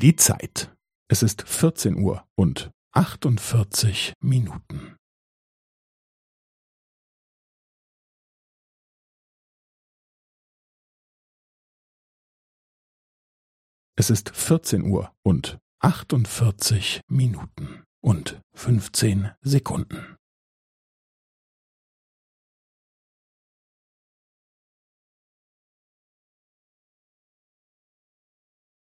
Die Zeit. Es ist 14 Uhr und 48 Minuten. Es ist 14 Uhr und 48 Minuten und 15 Sekunden.